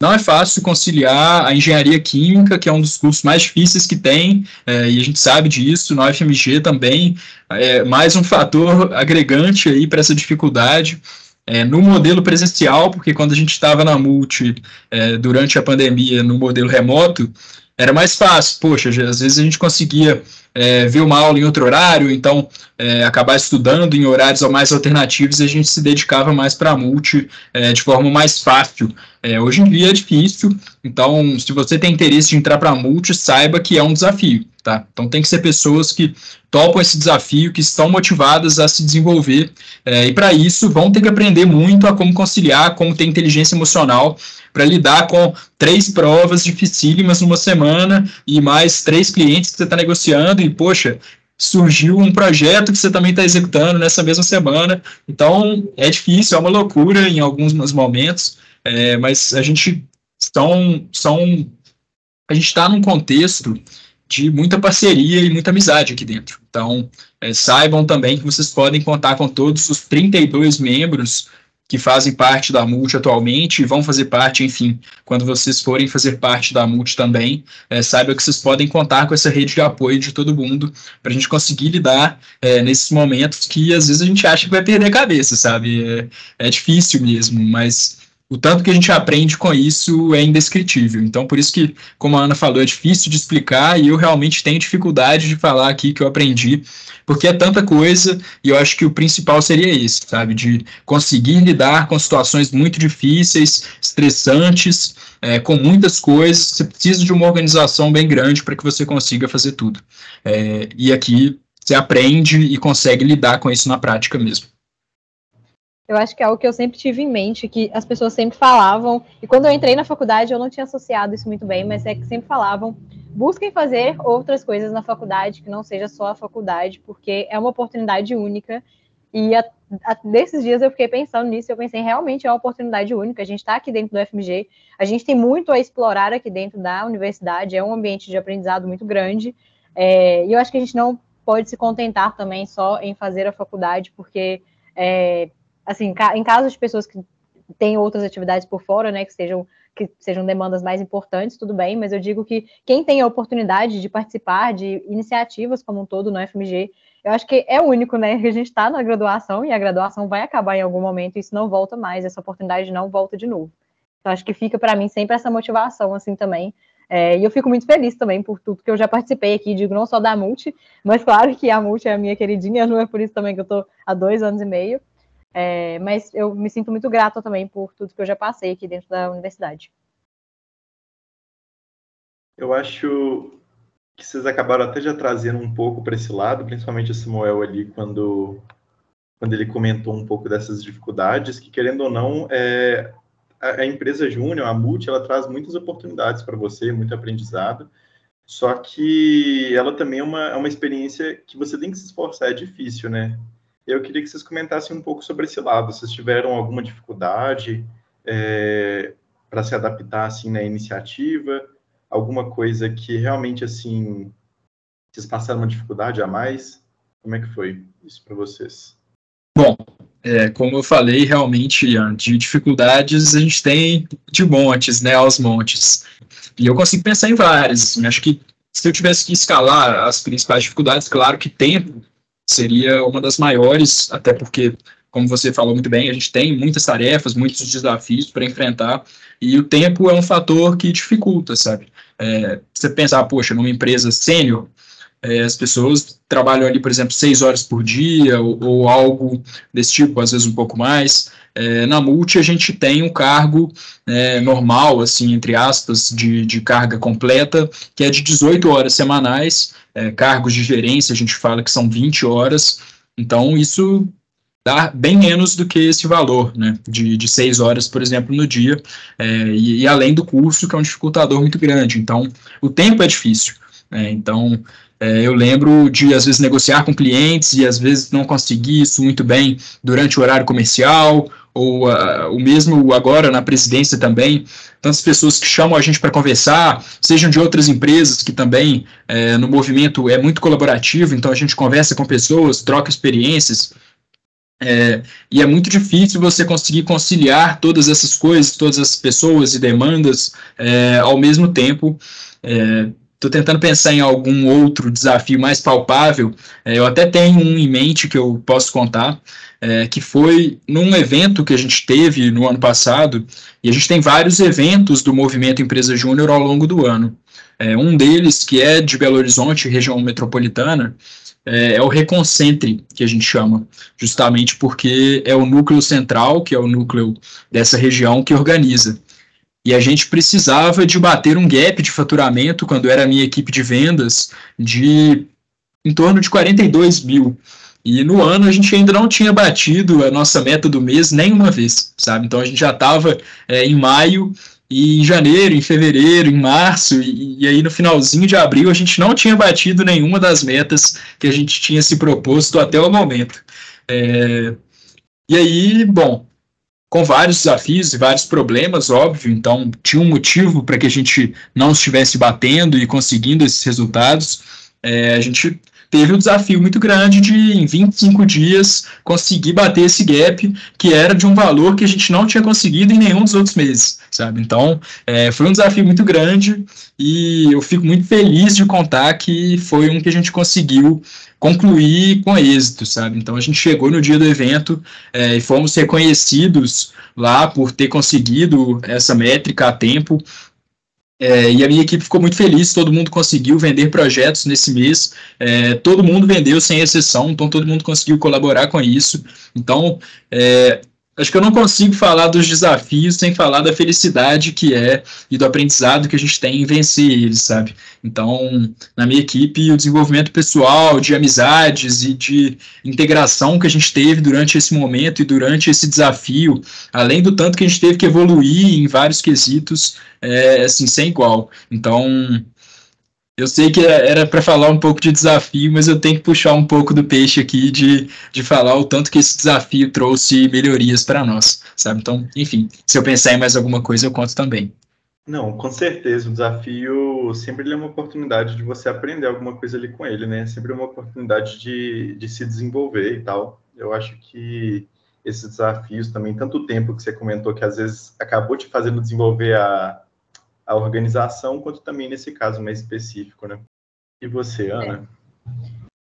Speaker 4: Não é fácil conciliar a engenharia química, que é um dos cursos mais difíceis que tem, é, e a gente sabe disso, no FMG também, é mais um fator agregante aí para essa dificuldade é, no modelo presencial, porque quando a gente estava na multi é, durante a pandemia, no modelo remoto, era mais fácil. Poxa, às vezes a gente conseguia é, ver uma aula em outro horário, então é, acabar estudando em horários mais alternativos e a gente se dedicava mais para a multi é, de forma mais fácil. É, hoje em dia é difícil, então se você tem interesse de entrar para a multi, saiba que é um desafio. Tá? Então tem que ser pessoas que topam esse desafio, que estão motivadas a se desenvolver, é, e para isso vão ter que aprender muito a como conciliar, como ter inteligência emocional para lidar com três provas dificílimas numa semana e mais três clientes que você está negociando, poxa, surgiu um projeto que você também está executando nessa mesma semana. Então é difícil, é uma loucura em alguns momentos, é, mas a gente são, são a gente está num contexto de muita parceria e muita amizade aqui dentro. Então, é, saibam também que vocês podem contar com todos os 32 membros que fazem parte da Multi atualmente e vão fazer parte, enfim, quando vocês forem fazer parte da Multi também, é, saiba que vocês podem contar com essa rede de apoio de todo mundo para a gente conseguir lidar é, nesses momentos que às vezes a gente acha que vai perder a cabeça, sabe? É, é difícil mesmo, mas o tanto que a gente aprende com isso é indescritível. Então, por isso que, como a Ana falou, é difícil de explicar e eu realmente tenho dificuldade de falar aqui que eu aprendi, porque é tanta coisa e eu acho que o principal seria esse, sabe? De conseguir lidar com situações muito difíceis, estressantes, é, com muitas coisas. Você precisa de uma organização bem grande para que você consiga fazer tudo. É, e aqui você aprende e consegue lidar com isso na prática mesmo.
Speaker 3: Eu acho que é algo que eu sempre tive em mente, que as pessoas sempre falavam, e quando eu entrei na faculdade eu não tinha associado isso muito bem, mas é que sempre falavam, busquem fazer outras coisas na faculdade que não seja só a faculdade, porque é uma oportunidade única, e a, desses dias eu fiquei pensando nisso, eu pensei realmente é uma oportunidade única. A gente está aqui dentro do FMG, a gente tem muito a explorar aqui dentro da universidade, é um ambiente de aprendizado muito grande. É, e eu acho que a gente não pode se contentar também só em fazer a faculdade, porque, é, assim, em caso de pessoas que têm outras atividades por fora, né, que sejam que sejam demandas mais importantes, tudo bem, mas eu digo que quem tem a oportunidade de participar de iniciativas como um todo no FMG, eu acho que é único, né, que a gente está na graduação e a graduação vai acabar em algum momento e isso não volta mais, essa oportunidade não volta de novo. Então, acho que fica para mim sempre essa motivação, assim, também. É, e eu fico muito feliz também por tudo que eu já participei aqui, digo não só da Multi, mas claro que a Multi é a minha queridinha, não é por isso também que eu estou há dois anos e meio. É, mas eu me sinto muito grata também por tudo que eu já passei aqui dentro da universidade.
Speaker 2: Eu acho que vocês acabaram até já trazendo um pouco para esse lado, principalmente o Samuel ali, quando, quando ele comentou um pouco dessas dificuldades, que querendo ou não, é, a, a empresa Júnior, a Multi, ela traz muitas oportunidades para você, muito aprendizado, só que ela também é uma, é uma experiência que você tem que se esforçar, é difícil, né? Eu queria que vocês comentassem um pouco sobre esse lado. Vocês tiveram alguma dificuldade é, para se adaptar assim na iniciativa? Alguma coisa que realmente assim vocês passaram uma dificuldade a mais? Como é que foi isso para vocês?
Speaker 4: Bom, é, como eu falei, realmente de dificuldades a gente tem de montes, né, aos montes. E eu consigo pensar em várias. Assim, acho que se eu tivesse que escalar as principais dificuldades, claro que tempo seria uma das maiores, até porque, como você falou muito bem, a gente tem muitas tarefas, muitos desafios para enfrentar, e o tempo é um fator que dificulta, sabe? É, você pensar, poxa, numa empresa sênior, é, as pessoas trabalham ali, por exemplo, seis horas por dia ou, ou algo desse tipo, às vezes um pouco mais. É, na multi a gente tem um cargo é, normal, assim, entre aspas, de, de carga completa, que é de 18 horas semanais, é, cargos de gerência a gente fala que são 20 horas, então isso dá bem menos do que esse valor, né, de, de 6 horas, por exemplo, no dia, é, e, e, além do custo, que é um dificultador muito grande, então o tempo é difícil, né, então é, eu lembro de, às vezes, negociar com clientes e, às vezes, não conseguir isso muito bem durante o horário comercial, ou uh, o mesmo agora na presidência também, tantas pessoas que chamam a gente para conversar, sejam de outras empresas que também é, no movimento é muito colaborativo, então a gente conversa com pessoas, troca experiências, é, e é muito difícil você conseguir conciliar todas essas coisas, todas as pessoas e demandas é, ao mesmo tempo. Estou tentando pensar em algum outro desafio mais palpável. Eu até tenho um em mente que eu posso contar, é, que foi num evento que a gente teve no ano passado, e a gente tem vários eventos do Movimento Empresa Júnior ao longo do ano. É, um deles, que é de Belo Horizonte, região metropolitana, é, é o Reconcentre, que a gente chama, justamente porque é o núcleo central, que é o núcleo dessa região, que organiza. E a gente precisava de bater um gap de faturamento, quando era a minha equipe de vendas, de em torno de 42 mil. E no ano a gente ainda não tinha batido a nossa meta do mês nenhuma vez, sabe? Então a gente já estava é, em maio e em janeiro, em fevereiro, em março, e, e, aí no finalzinho de abril a gente não tinha batido nenhuma das metas que a gente tinha se proposto até o momento. É, e aí, bom, com vários desafios e vários problemas, óbvio, então tinha um motivo para que a gente não estivesse batendo e conseguindo esses resultados. É, a gente teve um desafio muito grande de, em 25 dias, conseguir bater esse gap, que era de um valor que a gente não tinha conseguido em nenhum dos outros meses, sabe? Então, é, foi um desafio muito grande e eu fico muito feliz de contar que foi um que a gente conseguiu concluir com êxito, sabe? Então, a gente chegou no dia do evento é, e fomos reconhecidos lá por ter conseguido essa métrica a tempo, é, e a minha equipe ficou muito feliz, todo mundo conseguiu vender projetos nesse mês, é, todo mundo vendeu sem exceção, então todo mundo conseguiu colaborar com isso. Então, é, acho que eu não consigo falar dos desafios sem falar da felicidade que é e do aprendizado que a gente tem em vencer eles, sabe? Então, na minha equipe, o desenvolvimento pessoal, de amizades e de integração que a gente teve durante esse momento e durante esse desafio, além do tanto que a gente teve que evoluir em vários quesitos, é assim, sem igual. Então, Eu sei que era para falar um pouco de desafio, mas eu tenho que puxar um pouco do peixe aqui de, de falar o tanto que esse desafio trouxe melhorias para nós, sabe? Então, enfim, se eu pensar em mais alguma coisa, eu conto também.
Speaker 2: Não, com certeza, o desafio sempre é uma oportunidade de você aprender alguma coisa ali com ele, né? Sempre é uma oportunidade de, de se desenvolver e tal. Eu acho que esses desafios também, tanto tempo que você comentou que às vezes acabou te fazendo desenvolver a, a organização, quanto também nesse caso mais específico, né? E você, Ana?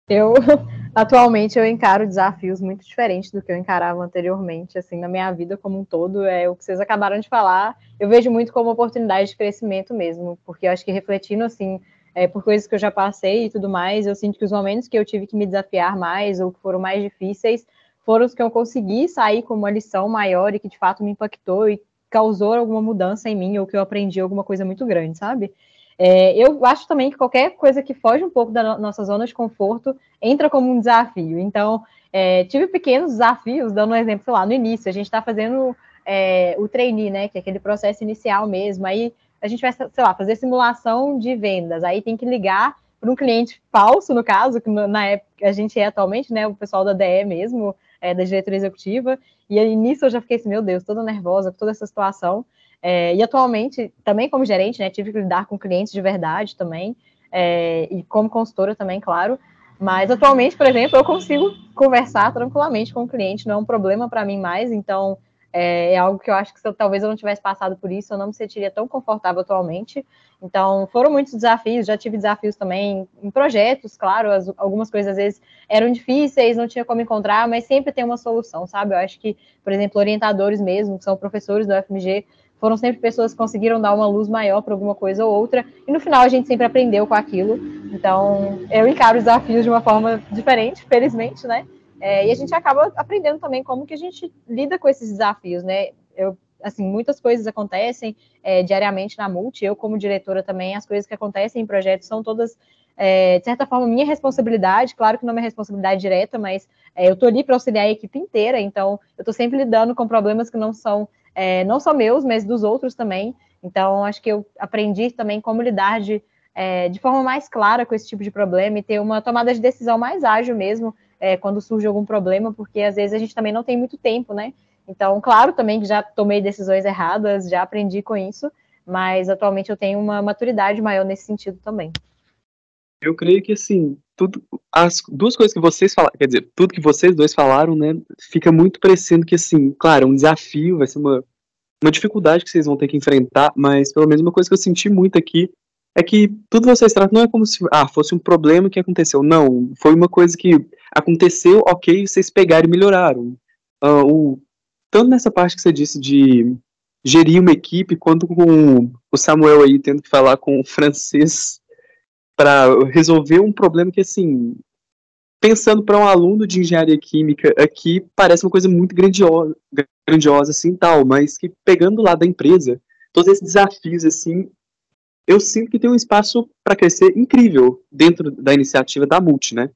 Speaker 3: É. Eu, atualmente, eu encaro desafios muito diferentes do que eu encarava anteriormente, assim, na minha vida como um todo, é o que vocês acabaram de falar, eu vejo muito como oportunidade de crescimento mesmo, porque eu acho que refletindo, assim, é, por coisas que eu já passei e tudo mais, eu sinto que os momentos que eu tive que me desafiar mais, ou que foram mais difíceis, foram os que eu consegui sair com uma lição maior e que de fato me impactou e causou alguma mudança em mim ou que eu aprendi alguma coisa muito grande, sabe? É, eu acho também que qualquer coisa que foge um pouco da nossa zona de conforto entra como um desafio. Então, é, tive pequenos desafios, dando um exemplo, sei lá, no início, a gente está fazendo é, o trainee, né, que é aquele processo inicial mesmo, aí a gente vai, sei lá, fazer simulação de vendas, aí tem que ligar para um cliente falso, no caso, que na época a gente é atualmente, né, o pessoal da DE mesmo, é, da diretoria executiva, e aí nisso eu já fiquei assim, meu Deus, toda nervosa com toda essa situação. É, e atualmente, também como gerente, né, tive que lidar com clientes de verdade também, é, e como consultora também, claro. Mas atualmente, por exemplo, eu consigo conversar tranquilamente com o cliente, não é um problema para mim mais, então é, é, algo que eu acho que se eu, talvez eu não tivesse passado por isso, eu não me sentiria tão confortável atualmente. Então, foram muitos desafios, já tive desafios também em projetos, claro, as, algumas coisas às vezes eram difíceis, não tinha como encontrar, mas sempre tem uma solução, sabe? Eu acho que, por exemplo, orientadores mesmo, que são professores do FMG, foram sempre pessoas que conseguiram dar uma luz maior para alguma coisa ou outra, e no final a gente sempre aprendeu com aquilo. Então, eu encaro os desafios de uma forma diferente, felizmente, né? É, e a gente acaba aprendendo também como que a gente lida com esses desafios, né? Eu, assim, muitas coisas acontecem é, diariamente na Multi, eu como diretora também, as coisas que acontecem em projetos são todas, é, de certa forma, minha responsabilidade, claro que não é minha responsabilidade direta, mas é, eu estou ali para auxiliar a equipe inteira, então eu estou sempre lidando com problemas que não são, é, não só meus, mas dos outros também, então acho que eu aprendi também como lidar de, é, de forma mais clara com esse tipo de problema e ter uma tomada de decisão mais ágil mesmo, é, quando surge algum problema, porque às vezes a gente também não tem muito tempo, né? Então, claro também que já tomei decisões erradas, já aprendi com isso, mas atualmente eu tenho uma maturidade maior nesse sentido também.
Speaker 6: Eu creio que assim, tudo, as duas coisas que vocês falaram, quer dizer, tudo que vocês dois falaram, né, fica muito parecendo que assim, claro, um desafio, vai ser uma, uma dificuldade que vocês vão ter que enfrentar, mas pelo menos uma coisa que eu senti muito aqui é que tudo vocês tratam não é como se ah, fosse um problema que aconteceu. Não, foi uma coisa que aconteceu, ok, vocês pegaram e melhoraram. Uh, o, tanto nessa parte que você disse de gerir uma equipe, quanto com o Samuel aí tendo que falar com o francês para resolver um problema que, assim, pensando para um aluno de engenharia química aqui, parece uma coisa muito grandiosa, grandiosa assim, tal, mas que pegando lá da empresa, todos esses desafios, assim, eu sinto que tem um espaço para crescer incrível dentro da iniciativa da Multi, né?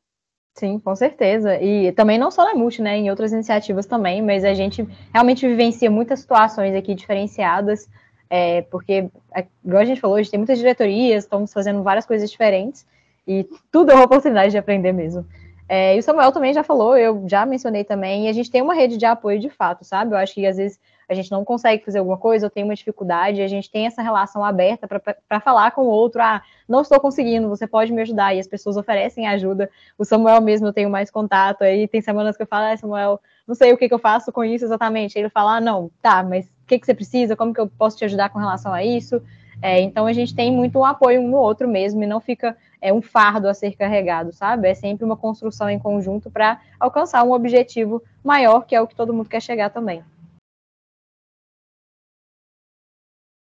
Speaker 3: Sim, com certeza. E também não só na Multi, né? Em outras iniciativas também, mas a gente realmente vivencia muitas situações aqui diferenciadas, é, porque, é, igual a gente falou, a gente tem muitas diretorias, estamos fazendo várias coisas diferentes, e tudo é uma oportunidade de aprender mesmo. É, e o Samuel também já falou, eu já mencionei também, e a gente tem uma rede de apoio de fato, sabe? Eu acho que às vezes a gente não consegue fazer alguma coisa, ou tem uma dificuldade, a gente tem essa relação aberta para falar com o outro, ah, não estou conseguindo, você pode me ajudar, e as pessoas oferecem ajuda. O Samuel mesmo eu tenho mais contato, aí tem semanas que eu falo, ah, Samuel, não sei o que, que eu faço com isso exatamente. Ele fala, ah, não, tá, mas o que, que você precisa, como que eu posso te ajudar com relação a isso? É, então a gente tem muito um apoio um no outro mesmo, e não fica é, um fardo a ser carregado, sabe? É sempre uma construção em conjunto para alcançar um objetivo maior, que é o que todo mundo quer chegar também.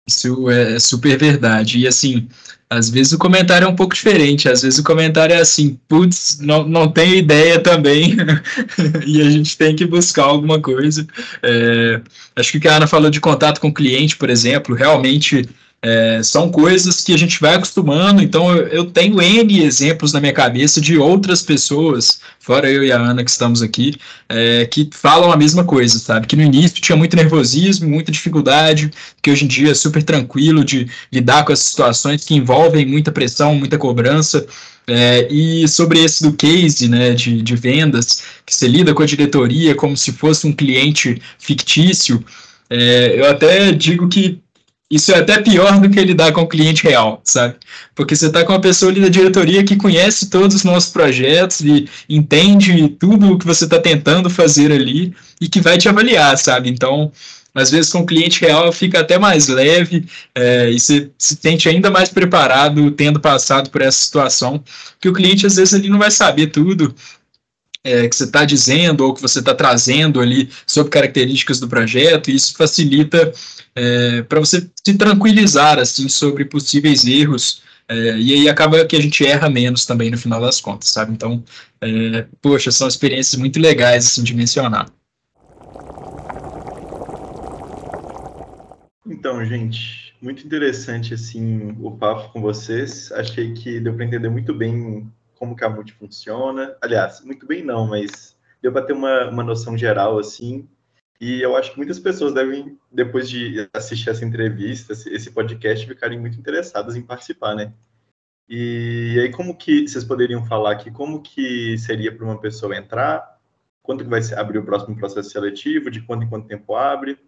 Speaker 4: Isso é super verdade. E assim, às vezes o comentário é um pouco diferente. Às vezes o comentário é assim, putz, não, não tenho ideia também. e a gente tem que buscar alguma coisa. É, acho que o que a Ana falou de contato com o cliente, por exemplo, realmente É, são coisas que a gente vai acostumando, então eu, eu, tenho N exemplos na minha cabeça de outras pessoas, fora eu e a Ana que estamos aqui, é, que falam a mesma coisa, sabe? Que no início tinha muito nervosismo, muita dificuldade, que hoje em dia é super tranquilo de lidar com essas situações que envolvem muita pressão, muita cobrança. É, e sobre esse do case né, de, de vendas, que você lida com a diretoria como se fosse um cliente fictício, é, eu até digo que isso é até pior do que lidar com o cliente real, sabe? Porque você está com uma pessoa ali da diretoria que conhece todos os nossos projetos e entende tudo o que você está tentando fazer ali e que vai te avaliar, sabe? Então, às vezes com o cliente real fica até mais leve é, e você se sente ainda mais preparado tendo passado por essa situação, que o cliente às vezes ele não vai saber tudo, é, que você está dizendo ou que você está trazendo ali sobre características do projeto, e isso facilita é, para você se tranquilizar assim sobre possíveis erros. É, e aí acaba que a gente erra menos também no final das contas, sabe? Então, é, poxa, são experiências muito legais assim, de mencionar.
Speaker 2: Então, gente, muito interessante assim o papo com vocês. Achei que deu para entender muito bem como que a multi funciona. Aliás, muito bem não, mas deu para ter uma, uma noção geral assim. E eu acho que muitas pessoas devem, depois de assistir essa entrevista, esse podcast, ficarem muito interessadas em participar, né? E aí, como que vocês poderiam falar aqui, como que seria para uma pessoa entrar? Quanto que vai abrir o próximo processo seletivo? De quanto em quanto tempo abre?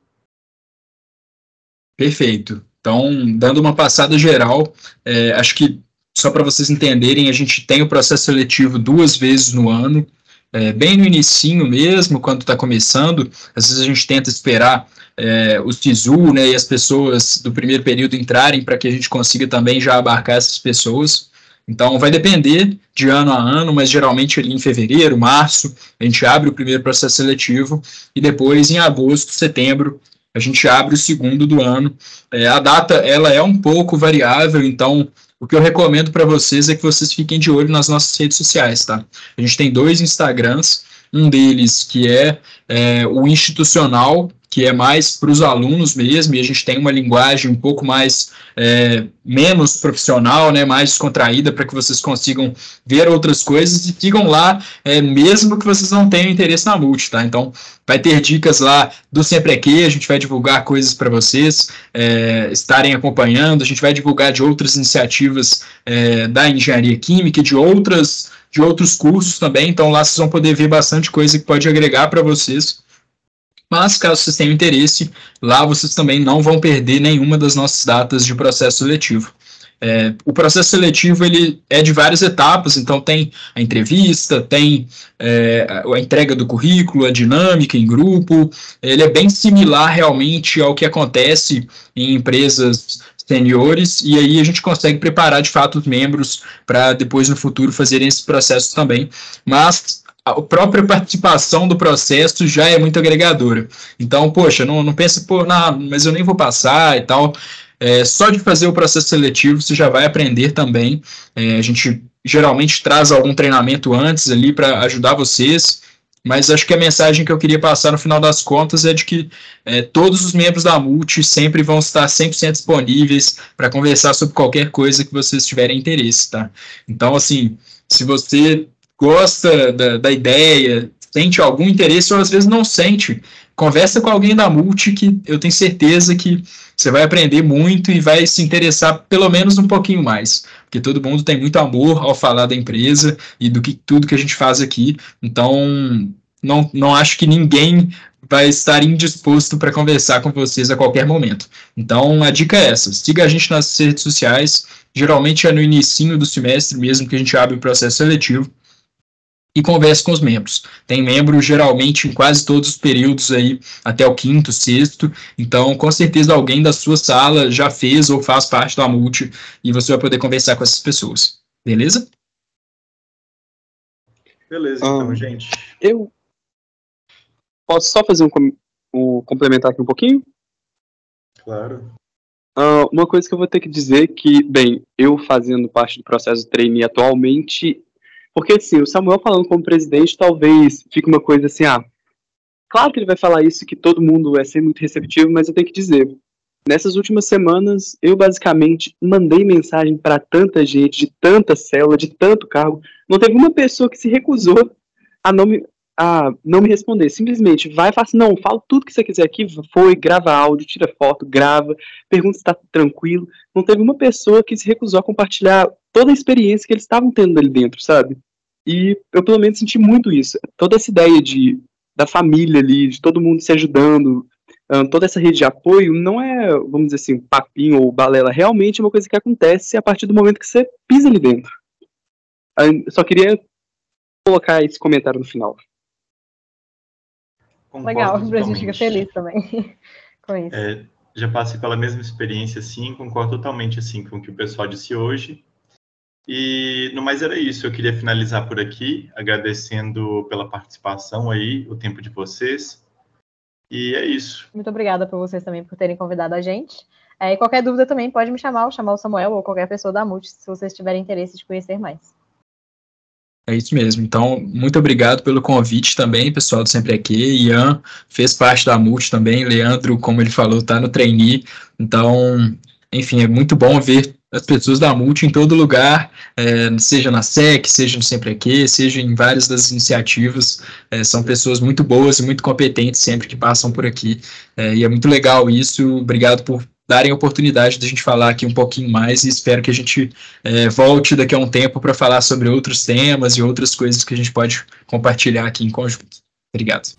Speaker 4: Perfeito. Então, dando uma passada geral, é, acho que só para vocês entenderem, a gente tem o processo seletivo duas vezes no ano, é, bem no inicinho mesmo, quando está começando. Às vezes a gente tenta esperar é, o SISU né, e as pessoas do primeiro período entrarem para que a gente consiga também já abarcar essas pessoas. Então, vai depender de ano a ano, mas geralmente ali em fevereiro, março, a gente abre o primeiro processo seletivo e depois em agosto, setembro, a gente abre o segundo do ano. É, a data, ela é um pouco variável, então o que eu recomendo para vocês é que vocês fiquem de olho nas nossas redes sociais, tá? A gente tem dois Instagrams, um deles que é, é o institucional, que é mais para os alunos mesmo, e a gente tem uma linguagem um pouco mais é, menos profissional, né, mais descontraída, para que vocês consigam ver outras coisas e sigam lá, é, mesmo que vocês não tenham interesse na multi, tá? Então, vai ter dicas lá do Sempre Aqui, a gente vai divulgar coisas para vocês é, estarem acompanhando, a gente vai divulgar de outras iniciativas é, da engenharia química de outras de outros cursos também, então lá vocês vão poder ver bastante coisa que pode agregar para vocês mas, caso vocês tenham interesse, lá vocês também não vão perder nenhuma das nossas datas de processo seletivo. É, o processo seletivo ele é de várias etapas, então tem a entrevista, tem é, a entrega do currículo, a dinâmica em grupo. Ele é bem similar realmente ao que acontece em empresas seniores, e aí a gente consegue preparar de fato os membros para depois no futuro fazerem esse processo também. Mas a própria participação do processo já é muito agregadora. Então, poxa, não, não pensa, pô, não, mas eu nem vou passar e tal. É, só de fazer o processo seletivo você já vai aprender também. É, a gente geralmente traz algum treinamento antes ali para ajudar vocês, mas acho que a mensagem que eu queria passar no final das contas é de que é, todos os membros da Multi sempre vão estar 100% disponíveis para conversar sobre qualquer coisa que vocês tiverem interesse, tá? Então, assim, se você gosta da, da ideia, sente algum interesse ou às vezes não sente, conversa com alguém da Multi que eu tenho certeza que você vai aprender muito e vai se interessar pelo menos um pouquinho mais, porque todo mundo tem muito amor ao falar da empresa e do que tudo que a gente faz aqui. Então, não, não acho que ninguém vai estar indisposto para conversar com vocês a qualquer momento. Então, a dica é essa: siga a gente nas redes sociais. Geralmente é no início do semestre mesmo que a gente abre o processo seletivo e converse com os membros. Tem membro geralmente em quase todos os períodos aí, até o quinto, sexto. Então, com certeza alguém da sua sala já fez ou faz parte da multi e você vai poder conversar com essas pessoas. Beleza?
Speaker 2: Beleza, então, ah, gente.
Speaker 6: Eu posso só fazer um, um complementar aqui um pouquinho?
Speaker 2: Claro.
Speaker 6: Uh, uma coisa que eu vou ter que dizer que, bem, eu fazendo parte do processo de trainee atualmente, porque, assim, o Samuel falando como presidente, talvez fique uma coisa assim, ah, claro que ele vai falar isso, que todo mundo é ser muito receptivo, mas eu tenho que dizer, nessas últimas semanas, eu basicamente mandei mensagem para tanta gente, de tanta célula, de tanto cargo. Não teve uma pessoa que se recusou a não me, a não me responder. Simplesmente vai e fala assim, não, fala tudo que você quiser aqui, foi, grava áudio, tira foto, grava, pergunta se está tranquilo. Não teve uma pessoa que se recusou a compartilhar toda a experiência que eles estavam tendo ali dentro, sabe? E eu pelo menos senti muito isso. Toda essa ideia de da família ali, de todo mundo se ajudando, toda essa rede de apoio não é, vamos dizer assim, papinho ou balela, realmente é uma coisa que acontece a partir do momento que você pisa ali dentro. Eu só queria colocar esse comentário no final.
Speaker 3: Legal, a gente fica feliz também com isso.
Speaker 2: É, já passei pela mesma experiência, assim, concordo totalmente, assim, com o que o pessoal disse hoje. E no mais era isso, eu queria finalizar por aqui, agradecendo pela participação aí, o tempo de vocês. E é isso.
Speaker 3: Muito obrigada por vocês também por terem convidado a gente. É, e qualquer dúvida também pode me chamar, ou chamar o Samuel ou qualquer pessoa da MUT, se vocês tiverem interesse de conhecer mais.
Speaker 4: É isso mesmo. Então, muito obrigado pelo convite também, pessoal do Sempre Aqui. Ian fez parte da MUT também. Leandro, como ele falou, está no trainee. Então, enfim, é muito bom ver as pessoas da Multi em todo lugar, é, seja na SEC, seja no Sempre Aqui, seja em várias das iniciativas. É, são pessoas muito boas e muito competentes sempre que passam por aqui. É, e é muito legal isso. Obrigado por darem a oportunidade de a gente falar aqui um pouquinho mais e espero que a gente é, volte daqui a um tempo para falar sobre outros temas e outras coisas que a gente pode compartilhar aqui em conjunto. Obrigado.